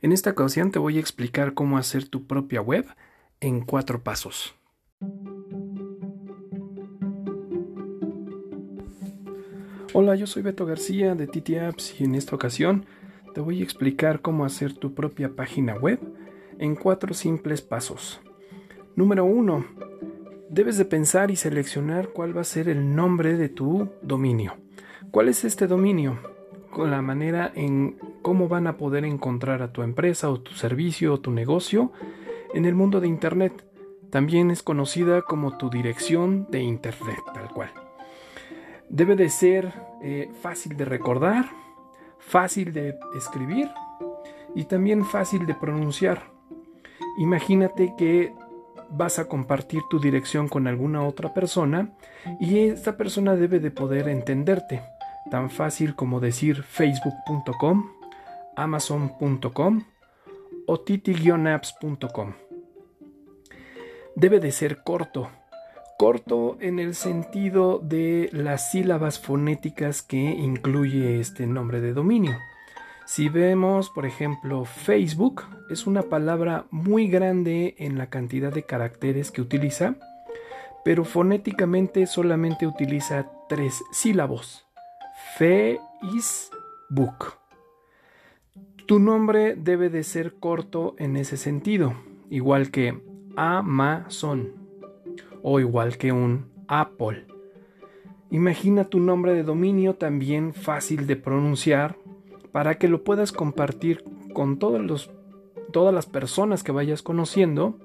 En esta ocasión te voy a explicar cómo hacer tu propia web en cuatro pasos. Hola, yo soy Beto García de TT Apps y en esta ocasión te voy a explicar cómo hacer tu propia página web en cuatro simples pasos. Número 1. Debes de pensar y seleccionar cuál va a ser el nombre de tu dominio. ¿Cuál es este dominio? Con la manera en cómo van a poder encontrar a tu empresa o tu servicio o tu negocio en el mundo de Internet. También es conocida como tu dirección de Internet, tal cual. Debe de ser eh, fácil de recordar, fácil de escribir y también fácil de pronunciar. Imagínate que vas a compartir tu dirección con alguna otra persona y esta persona debe de poder entenderte. Tan fácil como decir facebook.com, amazon.com o titi-apps.com. Debe de ser corto. Corto en el sentido de las sílabas fonéticas que incluye este nombre de dominio. Si vemos, por ejemplo, Facebook, es una palabra muy grande en la cantidad de caracteres que utiliza, pero fonéticamente solamente utiliza tres sílabos. Facebook. Tu nombre debe de ser corto en ese sentido, igual que Amazon o igual que un Apple. Imagina tu nombre de dominio también fácil de pronunciar para que lo puedas compartir con todas las personas que vayas conociendo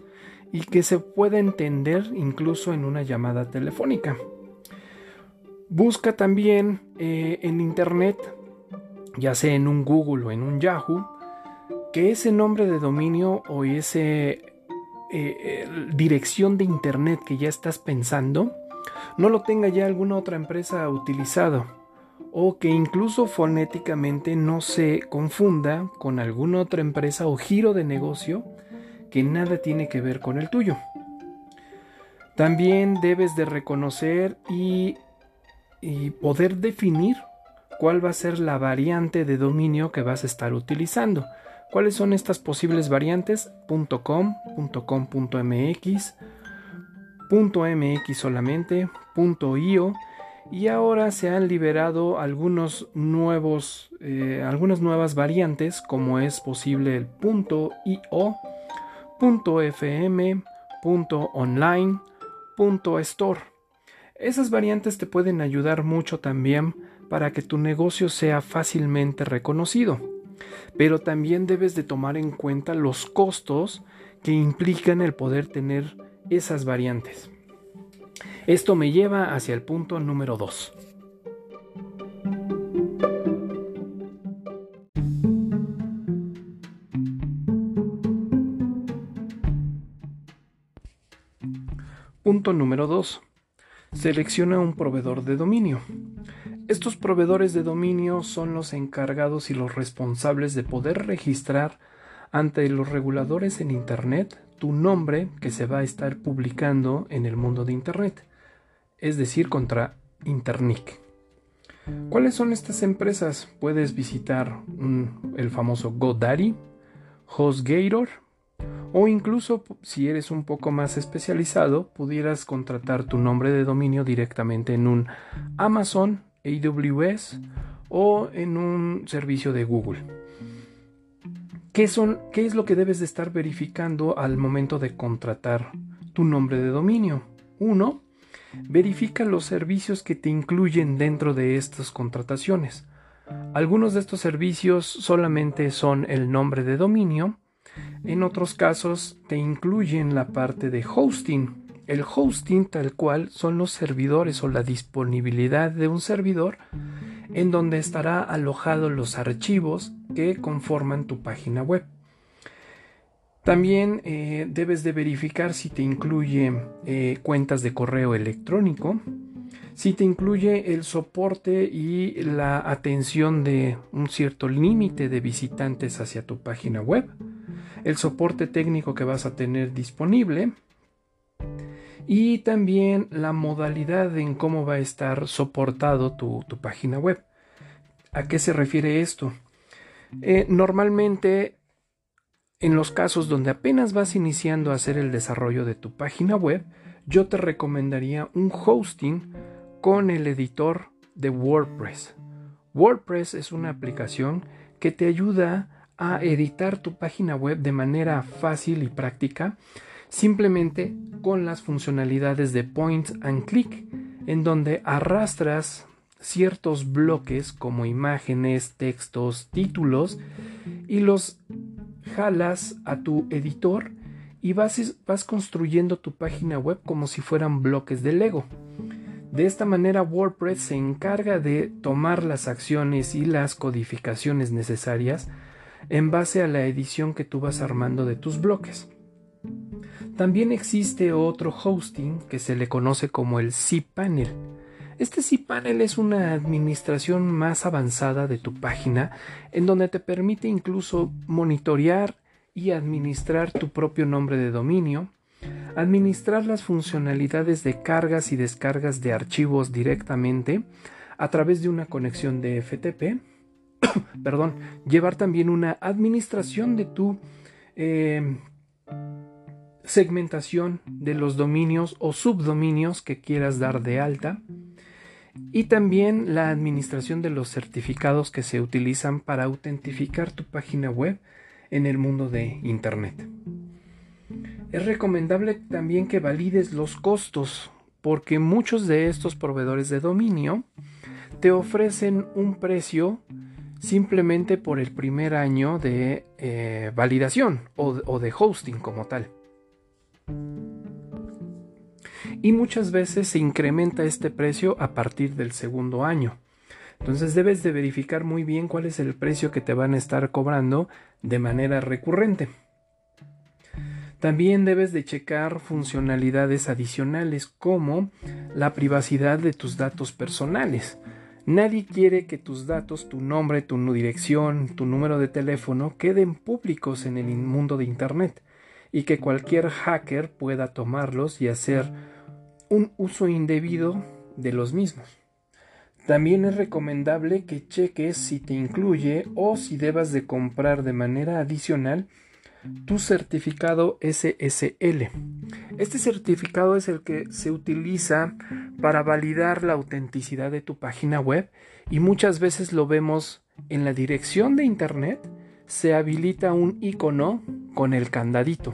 y que se pueda entender incluso en una llamada telefónica. Busca también eh, en internet, ya sea en un Google o en un Yahoo, que ese nombre de dominio o ese eh, eh, dirección de internet que ya estás pensando no lo tenga ya alguna otra empresa utilizado o que incluso fonéticamente no se confunda con alguna otra empresa o giro de negocio que nada tiene que ver con el tuyo. También debes de reconocer y, y poder definir cuál va a ser la variante de dominio que vas a estar utilizando. ¿Cuáles son estas posibles variantes? .com, .com.mx, .mx solamente, .io y ahora se han liberado algunos nuevos, eh, algunas nuevas variantes como es posible el .io, .fm, .online, .store. Esas variantes te pueden ayudar mucho también para que tu negocio sea fácilmente reconocido. Pero también debes de tomar en cuenta los costos que implican el poder tener esas variantes. Esto me lleva hacia el punto número 2. Punto número 2. Selecciona un proveedor de dominio. Estos proveedores de dominio son los encargados y los responsables de poder registrar ante los reguladores en Internet tu nombre que se va a estar publicando en el mundo de Internet es decir, contra Internic. ¿Cuáles son estas empresas? Puedes visitar el famoso GoDaddy, HostGator o incluso si eres un poco más especializado, pudieras contratar tu nombre de dominio directamente en un Amazon, AWS o en un servicio de Google. ¿Qué, son, ¿Qué es lo que debes de estar verificando al momento de contratar tu nombre de dominio? Uno, verifica los servicios que te incluyen dentro de estas contrataciones. Algunos de estos servicios solamente son el nombre de dominio, en otros casos te incluyen la parte de hosting. El hosting tal cual son los servidores o la disponibilidad de un servidor en donde estará alojados los archivos que conforman tu página web. También eh, debes de verificar si te incluye eh, cuentas de correo electrónico, si te incluye el soporte y la atención de un cierto límite de visitantes hacia tu página web, el soporte técnico que vas a tener disponible y también la modalidad en cómo va a estar soportado tu, página web. ¿A qué se refiere esto? Eh, normalmente En los casos donde apenas vas iniciando a hacer el desarrollo de tu página web, yo te recomendaría un hosting con el editor de WordPress. WordPress es una aplicación que te ayuda a editar tu página web de manera fácil y práctica, simplemente con las funcionalidades de point and click, en donde arrastras ciertos bloques como imágenes, textos, títulos y los jalas a tu editor y vas, vas construyendo tu página web como si fueran bloques de Lego. De esta manera WordPress se encarga de tomar las acciones y las codificaciones necesarias en base a la edición que tú vas armando de tus bloques. También existe otro hosting que se le conoce como el cPanel. Este cPanel es una administración más avanzada de tu página en donde te permite incluso monitorear y administrar tu propio nombre de dominio, administrar las funcionalidades de cargas y descargas de archivos directamente a través de una conexión de FTP, perdón, llevar también una administración de tu eh, segmentación de los dominios o subdominios que quieras dar de alta y también la administración de los certificados que se utilizan para autentificar tu página web en el mundo de Internet. Es recomendable también que valides los costos porque muchos de estos proveedores de dominio te ofrecen un precio simplemente por el primer año de eh, validación o de hosting como tal. Y muchas veces se incrementa este precio a partir del segundo año. Entonces debes de verificar muy bien cuál es el precio que te van a estar cobrando de manera recurrente. También debes de checar funcionalidades adicionales como la privacidad de tus datos personales. Nadie quiere que tus datos, tu nombre, tu dirección, tu número de teléfono queden públicos en el mundo de Internet y que cualquier hacker pueda tomarlos y hacer un uso indebido de los mismos. También es recomendable que cheques si te incluye o si debas de comprar de manera adicional tu certificado SSL. Este certificado es el que se utiliza para validar la autenticidad de tu página web y muchas veces lo vemos en la dirección de internet se habilita un icono con el candadito.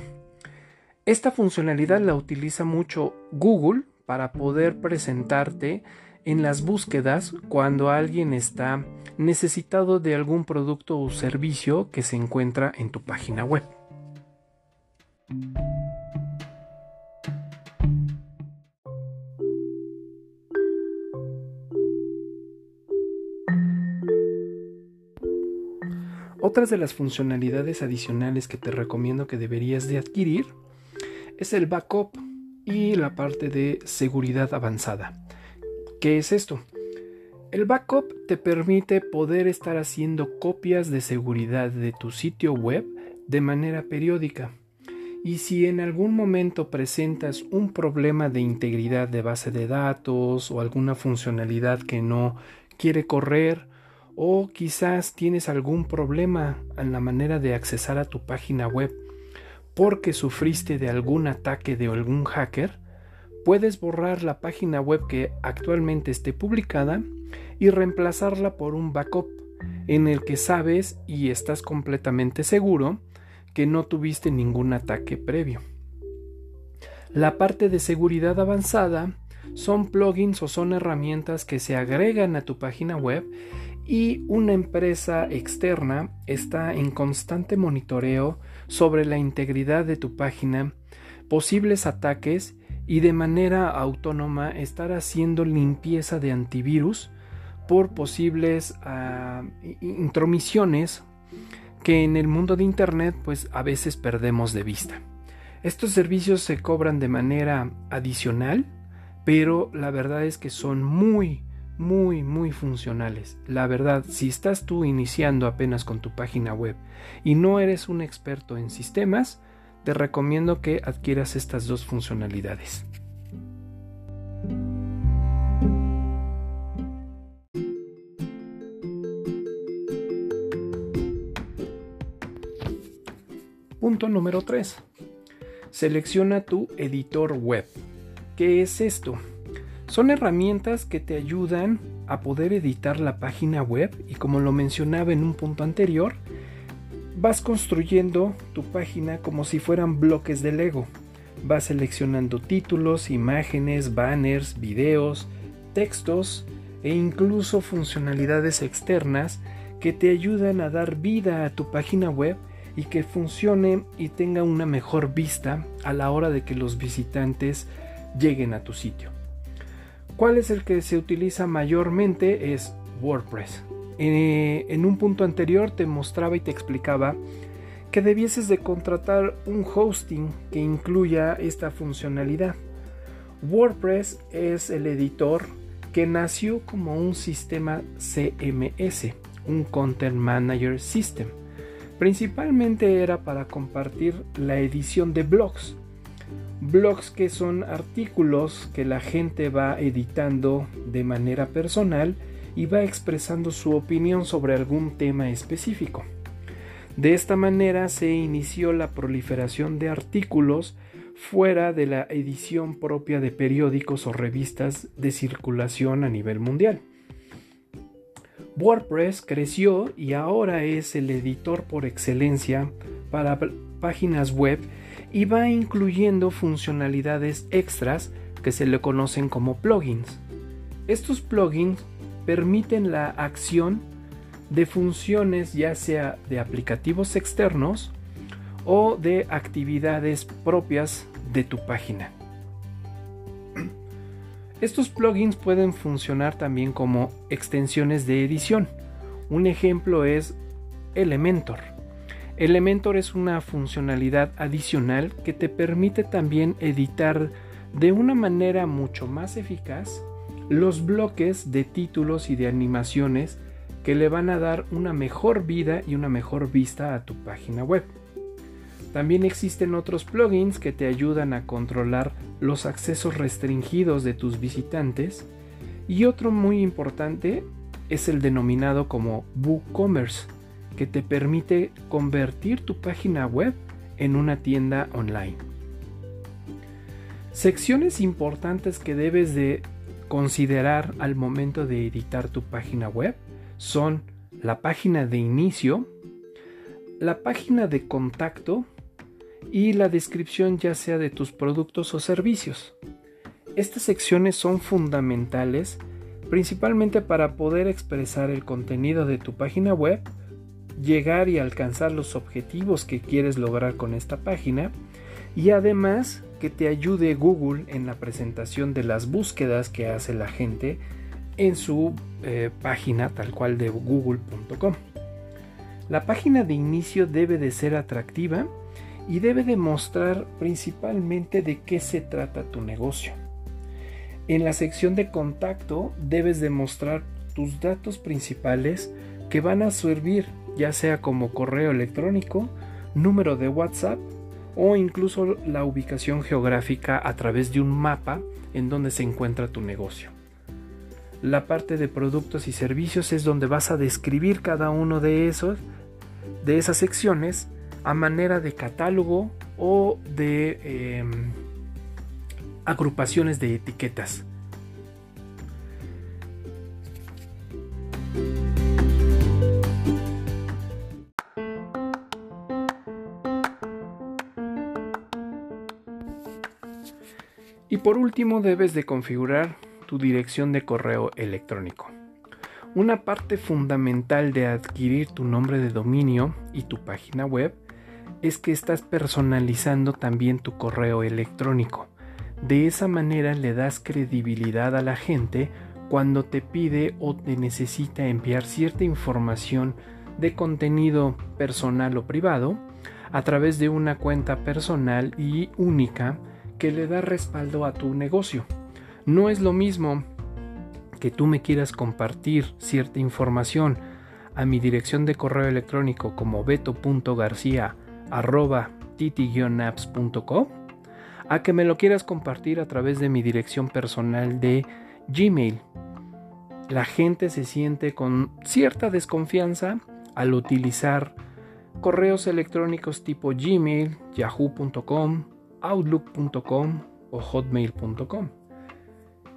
Esta funcionalidad la utiliza mucho Google para poder presentarte en las búsquedas cuando alguien está necesitado de algún producto o servicio que se encuentra en tu página web. Otras de las funcionalidades adicionales que te recomiendo que deberías de adquirir es el backup y la parte de seguridad avanzada. ¿Qué es esto? El backup te permite poder estar haciendo copias de seguridad de tu sitio web de manera periódica. Y si en algún momento presentas un problema de integridad de base de datos o alguna funcionalidad que no quiere correr, o quizás tienes algún problema en la manera de accesar a tu página web porque sufriste de algún ataque de algún hacker, puedes borrar la página web que actualmente esté publicada y reemplazarla por un backup en el que sabes y estás completamente seguro que no tuviste ningún ataque previo. La parte de seguridad avanzada son plugins o son herramientas que se agregan a tu página web y una empresa externa está en constante monitoreo sobre la integridad de tu página, posibles ataques y de manera autónoma estar haciendo limpieza de antivirus por posibles ah, intromisiones que en el mundo de Internet pues a veces perdemos de vista. Estos servicios se cobran de manera adicional, pero la verdad es que son muy, muy, muy funcionales. La verdad, si estás tú iniciando apenas con tu página web y no eres un experto en sistemas, te recomiendo que adquieras estas dos funcionalidades. Punto número 3. Selecciona tu editor web. ¿Qué es esto? Son herramientas que te ayudan a poder editar la página web y como lo mencionaba en un punto anterior, vas construyendo tu página como si fueran bloques de Lego. Vas seleccionando títulos, imágenes, banners, videos, textos e incluso funcionalidades externas que te ayudan a dar vida a tu página web y que funcione y tenga una mejor vista a la hora de que los visitantes lleguen a tu sitio. ¿Cuál es el que se utiliza mayormente? Es WordPress. Eh, en un punto anterior te mostraba y te explicaba que debieses de contratar un hosting que incluya esta funcionalidad. WordPress es el editor que nació como un sistema CMS, un Content Manager System. Principalmente era para compartir la edición de blogs. Blogs que son artículos que la gente va editando de manera personal y va expresando su opinión sobre algún tema específico. De esta manera se inició la proliferación de artículos fuera de la edición propia de periódicos o revistas de circulación a nivel mundial. WordPress creció y ahora es el editor por excelencia para páginas web y va incluyendo funcionalidades extras que se le conocen como plugins. Estos plugins permiten la acción de funciones ya sea de aplicativos externos o de actividades propias de tu página. Estos plugins pueden funcionar también como extensiones de edición. Un ejemplo es Elementor. Elementor es una funcionalidad adicional que te permite también editar de una manera mucho más eficaz los bloques de títulos y de animaciones que le van a dar una mejor vida y una mejor vista a tu página web. También existen otros plugins que te ayudan a controlar los accesos restringidos de tus visitantes y otro muy importante es el denominado como WooCommerce, que te permite convertir tu página web en una tienda online. Secciones importantes que debes de considerar al momento de editar tu página web son la página de inicio, la página de contacto y la descripción ya sea de tus productos o servicios. Estas secciones son fundamentales principalmente para poder expresar el contenido de tu página web, llegar y alcanzar los objetivos que quieres lograr con esta página y además que te ayude Google en la presentación de las búsquedas que hace la gente en su eh, página tal cual de google.com. La página de inicio debe de ser atractiva y debe demostrar principalmente de qué se trata tu negocio. En la sección de contacto debes demostrar tus datos principales que van a servir ya sea como correo electrónico, número de WhatsApp o incluso la ubicación geográfica a través de un mapa en donde se encuentra tu negocio. La parte de productos y servicios es donde vas a describir cada uno de esos de esas secciones a manera de catálogo o de em, agrupaciones de etiquetas. Y por último debes de configurar tu dirección de correo electrónico. Una parte fundamental de adquirir tu nombre de dominio y tu página web es que estás personalizando también tu correo electrónico. De esa manera le das credibilidad a la gente cuando te pide o te necesita enviar cierta información de contenido personal o privado a través de una cuenta personal y única que le da respaldo a tu negocio. No es lo mismo que tú me quieras compartir cierta información a mi dirección de correo electrónico como beto.garcía arroba titi-apps.com a que me lo quieras compartir a través de mi dirección personal de Gmail. La gente se siente con cierta desconfianza al utilizar correos electrónicos tipo Gmail, yahoo.com, outlook.com o hotmail.com.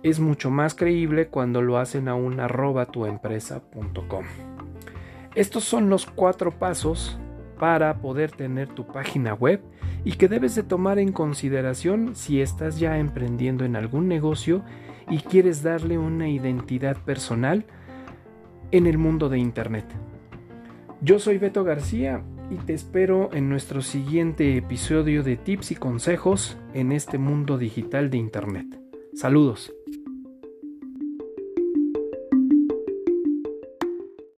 Es mucho más creíble cuando lo hacen a un arroba tuempresa.com. Estos son los cuatro pasos para poder tener tu página web y que debes de tomar en consideración si estás ya emprendiendo en algún negocio y quieres darle una identidad personal en el mundo de Internet. Yo soy Beto García y te espero en nuestro siguiente episodio de tips y consejos en este mundo digital de Internet. Saludos.